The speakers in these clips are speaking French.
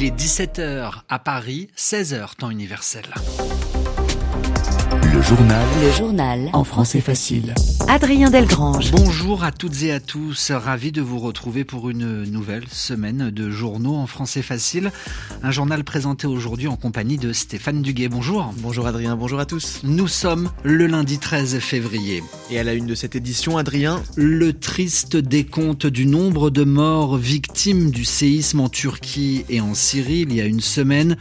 Il est 17h à Paris, 16h temps universel. Le journal. Le journal. En français facile. Adrien Delgrange. Bonjour à toutes et à tous. Ravi de vous retrouver pour une nouvelle semaine de journaux en français facile. Un journal présenté aujourd'hui en compagnie de Stéphane Duguet. Bonjour. Bonjour Adrien, bonjour à tous. Nous sommes le lundi 13 février. Et à la une de cette édition, Adrien. Le triste décompte du nombre de morts victimes du séisme en Turquie et en Syrie il y a une semaine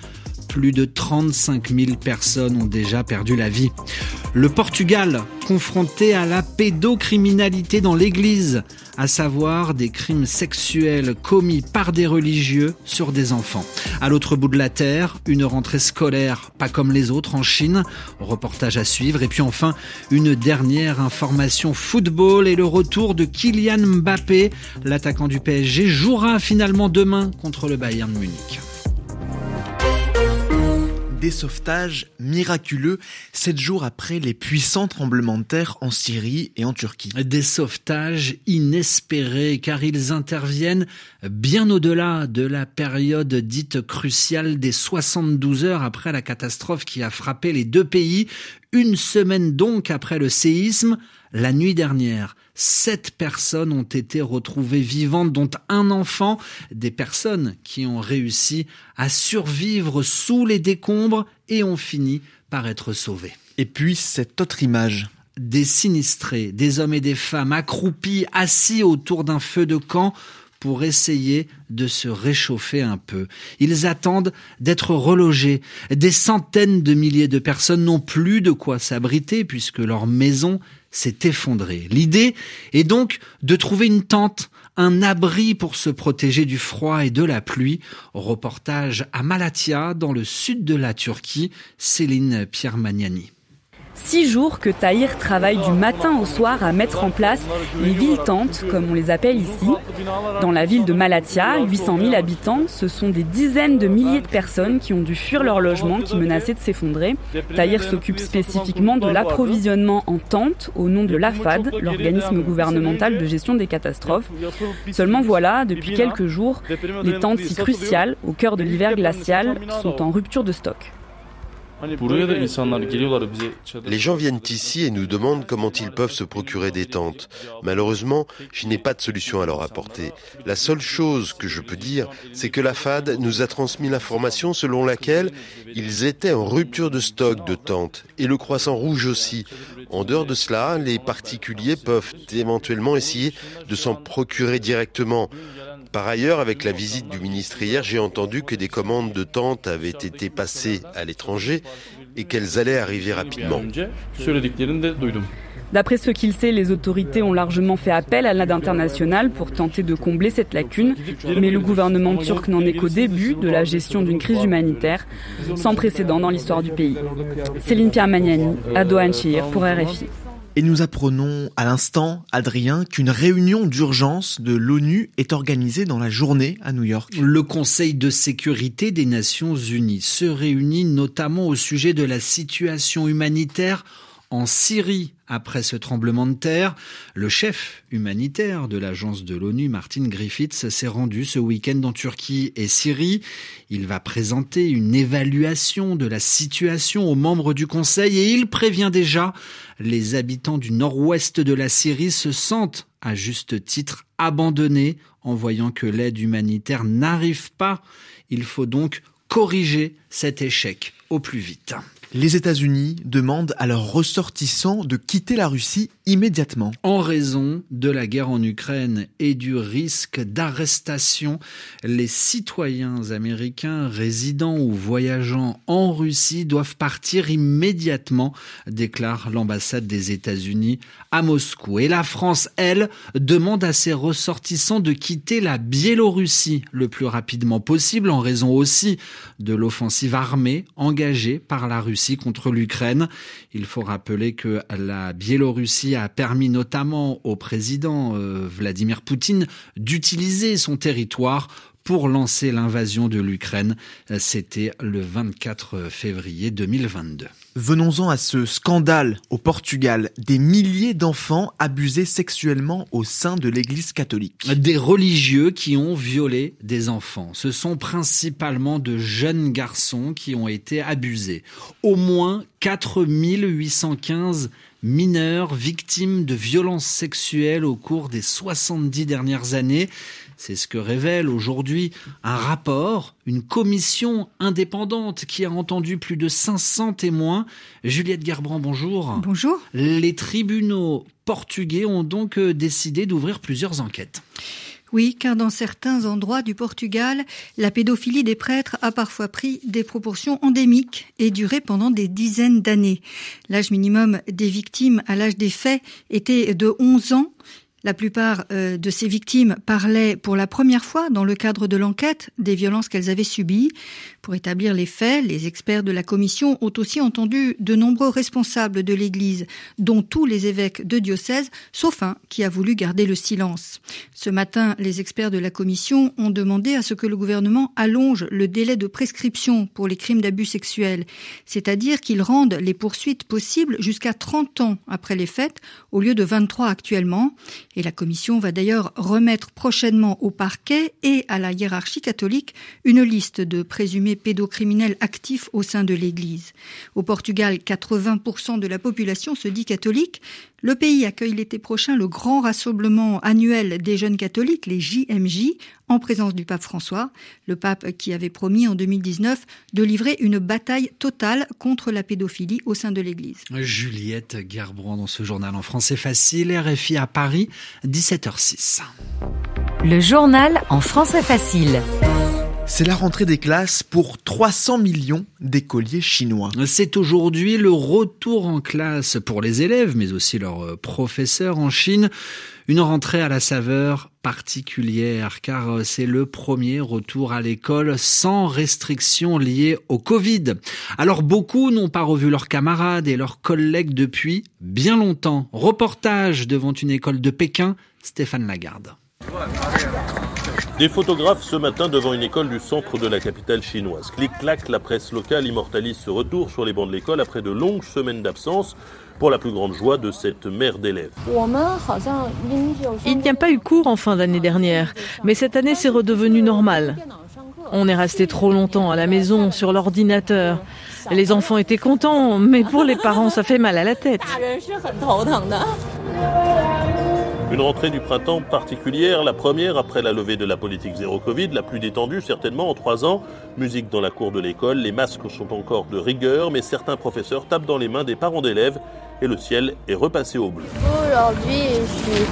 plus de 35 000 personnes ont déjà perdu la vie. Le Portugal, confronté à la pédocriminalité dans l'Église, à savoir des crimes sexuels commis par des religieux sur des enfants. À l'autre bout de la Terre, une rentrée scolaire pas comme les autres en Chine, reportage à suivre, et puis enfin une dernière information football et le retour de Kylian Mbappé, l'attaquant du PSG, jouera finalement demain contre le Bayern Munich des sauvetages miraculeux sept jours après les puissants tremblements de terre en Syrie et en Turquie. Des sauvetages inespérés car ils interviennent bien au-delà de la période dite cruciale des 72 heures après la catastrophe qui a frappé les deux pays, une semaine donc après le séisme, la nuit dernière. Sept personnes ont été retrouvées vivantes, dont un enfant, des personnes qui ont réussi à survivre sous les décombres et ont fini par être sauvées. Et puis cette autre image des sinistrés, des hommes et des femmes accroupis, assis autour d'un feu de camp pour essayer de se réchauffer un peu. Ils attendent d'être relogés. Des centaines de milliers de personnes n'ont plus de quoi s'abriter puisque leur maison s'est effondré. L'idée est donc de trouver une tente, un abri pour se protéger du froid et de la pluie. Reportage à Malatya, dans le sud de la Turquie, Céline Pierre Magnani. Six jours que Tahir travaille du matin au soir à mettre en place les villes tentes, comme on les appelle ici. Dans la ville de Malatya, 800 000 habitants, ce sont des dizaines de milliers de personnes qui ont dû fuir leur logement qui menaçait de s'effondrer. Tahir s'occupe spécifiquement de l'approvisionnement en tentes au nom de l'AFAD, l'organisme gouvernemental de gestion des catastrophes. Seulement voilà, depuis quelques jours, les tentes si cruciales, au cœur de l'hiver glacial, sont en rupture de stock. Les gens viennent ici et nous demandent comment ils peuvent se procurer des tentes. Malheureusement, je n'ai pas de solution à leur apporter. La seule chose que je peux dire, c'est que la FAD nous a transmis l'information selon laquelle ils étaient en rupture de stock de tentes et le croissant rouge aussi. En dehors de cela, les particuliers peuvent éventuellement essayer de s'en procurer directement. Par ailleurs, avec la visite du ministre hier, j'ai entendu que des commandes de tentes avaient été passées à l'étranger et qu'elles allaient arriver rapidement. D'après ce qu'il sait, les autorités ont largement fait appel à l'aide internationale pour tenter de combler cette lacune, mais le gouvernement turc n'en est qu'au début de la gestion d'une crise humanitaire sans précédent dans l'histoire du pays. Céline Pierre Magnani, à pour RFI. Et nous apprenons à l'instant, Adrien, qu'une réunion d'urgence de l'ONU est organisée dans la journée à New York. Le Conseil de sécurité des Nations Unies se réunit notamment au sujet de la situation humanitaire en Syrie après ce tremblement de terre. Le chef humanitaire de l'agence de l'ONU, Martin Griffiths, s'est rendu ce week-end en Turquie et Syrie. Il va présenter une évaluation de la situation aux membres du Conseil et il prévient déjà les habitants du nord-ouest de la Syrie se sentent à juste titre abandonnés en voyant que l'aide humanitaire n'arrive pas. Il faut donc corriger cet échec au plus vite. Les États-Unis demandent à leurs ressortissants de quitter la Russie immédiatement. En raison de la guerre en Ukraine et du risque d'arrestation, les citoyens américains résidant ou voyageant en Russie doivent partir immédiatement, déclare l'ambassade des États-Unis à Moscou. Et la France, elle, demande à ses ressortissants de quitter la Biélorussie le plus rapidement possible en raison aussi de l'offensive armée engagée par la Russie contre l'Ukraine. Il faut rappeler que la Biélorussie a permis notamment au président euh, Vladimir Poutine d'utiliser son territoire pour lancer l'invasion de l'Ukraine. C'était le 24 février 2022. Venons-en à ce scandale au Portugal. Des milliers d'enfants abusés sexuellement au sein de l'église catholique. Des religieux qui ont violé des enfants. Ce sont principalement de jeunes garçons qui ont été abusés. Au moins 4815 mineurs victimes de violences sexuelles au cours des 70 dernières années. C'est ce que révèle aujourd'hui un rapport, une commission indépendante qui a entendu plus de 500 témoins. Juliette Gerbrand, bonjour. Bonjour. Les tribunaux portugais ont donc euh, décidé d'ouvrir plusieurs enquêtes. Oui, car dans certains endroits du Portugal, la pédophilie des prêtres a parfois pris des proportions endémiques et duré pendant des dizaines d'années. L'âge minimum des victimes à l'âge des faits était de 11 ans la plupart euh, de ces victimes parlaient pour la première fois dans le cadre de l'enquête des violences qu'elles avaient subies. Pour établir les faits, les experts de la commission ont aussi entendu de nombreux responsables de l'Église, dont tous les évêques de diocèse, sauf un qui a voulu garder le silence. Ce matin, les experts de la commission ont demandé à ce que le gouvernement allonge le délai de prescription pour les crimes d'abus sexuels, c'est-à-dire qu'il rende les poursuites possibles jusqu'à 30 ans après les faits, au lieu de 23 actuellement. Et la Commission va d'ailleurs remettre prochainement au parquet et à la hiérarchie catholique une liste de présumés pédocriminels actifs au sein de l'Église. Au Portugal, 80% de la population se dit catholique. Le pays accueille l'été prochain le grand rassemblement annuel des jeunes catholiques, les JMJ, en présence du pape François, le pape qui avait promis en 2019 de livrer une bataille totale contre la pédophilie au sein de l'Église. Juliette Gerbrand dans ce journal en français facile, RFI à Paris, 17h06. Le journal en français facile. C'est la rentrée des classes pour 300 millions d'écoliers chinois. C'est aujourd'hui le retour en classe pour les élèves, mais aussi leurs professeurs en Chine. Une rentrée à la saveur particulière, car c'est le premier retour à l'école sans restrictions liées au Covid. Alors beaucoup n'ont pas revu leurs camarades et leurs collègues depuis bien longtemps. Reportage devant une école de Pékin, Stéphane Lagarde. Des photographes ce matin devant une école du centre de la capitale chinoise. Clic-clac, la presse locale immortalise ce retour sur les bancs de l'école après de longues semaines d'absence pour la plus grande joie de cette mère d'élèves. Il n'y a pas eu cours en fin d'année dernière, mais cette année c'est redevenu normal. On est resté trop longtemps à la maison sur l'ordinateur. Les enfants étaient contents, mais pour les parents ça fait mal à la tête. Une rentrée du printemps particulière, la première après la levée de la politique zéro Covid, la plus détendue certainement en trois ans. Musique dans la cour de l'école, les masques sont encore de rigueur, mais certains professeurs tapent dans les mains des parents d'élèves et le ciel est repassé au bleu. Aujourd'hui, je suis...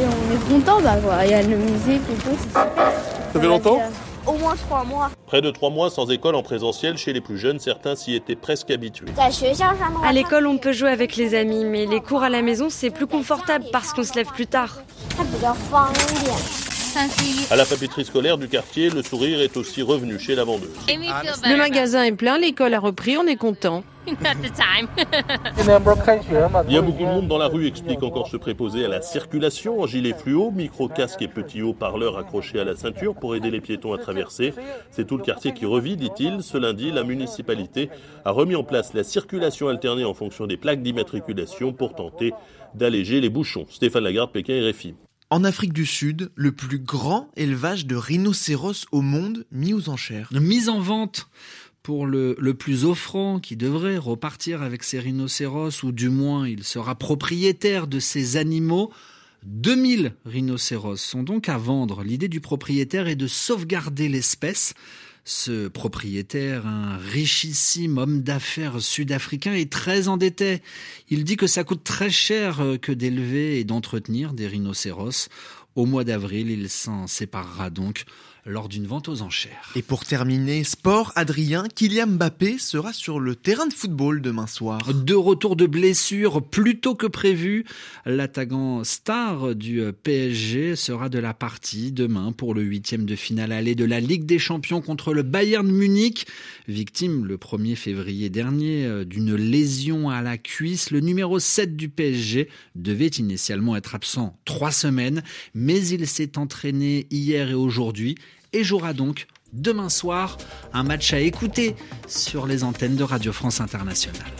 on est content d'avoir. Il y a la musique et tout, c'est super. Ça fait longtemps? Au moins trois mois. Près de trois mois sans école en présentiel chez les plus jeunes, certains s'y étaient presque habitués. À l'école, on peut jouer avec les amis, mais les cours à la maison, c'est plus confortable parce qu'on se lève plus tard. À la papeterie scolaire du quartier, le sourire est aussi revenu chez la vendeuse. Le magasin est plein, l'école a repris, on est content. Il y a beaucoup de monde dans la rue, explique encore ce préposé à la circulation en gilet fluo, micro-casque et petit haut-parleur accroché à la ceinture pour aider les piétons à traverser. C'est tout le quartier qui revit, dit-il. Ce lundi, la municipalité a remis en place la circulation alternée en fonction des plaques d'immatriculation pour tenter d'alléger les bouchons. Stéphane Lagarde, Pékin, RFI. En Afrique du Sud, le plus grand élevage de rhinocéros au monde mis aux enchères. Mise en vente pour le, plus offrant qui devrait repartir avec ses rhinocéros, ou du moins il sera propriétaire de ces animaux. 2000 rhinocéros sont donc à vendre. L'idée du propriétaire est de sauvegarder l'espèce. Ce propriétaire, un richissime homme d'affaires sud-africain, est très endetté. Il dit que ça coûte très cher que d'élever et d'entretenir des rhinocéros. Au mois d'avril, il s'en séparera donc lors d'une vente aux enchères. Et pour terminer, sport, Adrien, Kylian Mbappé sera sur le terrain de football demain soir. De retour de blessure plus tôt que prévu, l'attaquant star du PSG sera de la partie demain pour le huitième de finale aller de la Ligue des Champions contre le Bayern Munich. Victime le 1er février dernier euh, d'une lésion à la cuisse, le numéro 7 du PSG devait initialement être absent trois semaines, mais il s'est entraîné hier et aujourd'hui et jouera donc demain soir un match à écouter sur les antennes de Radio France Internationale.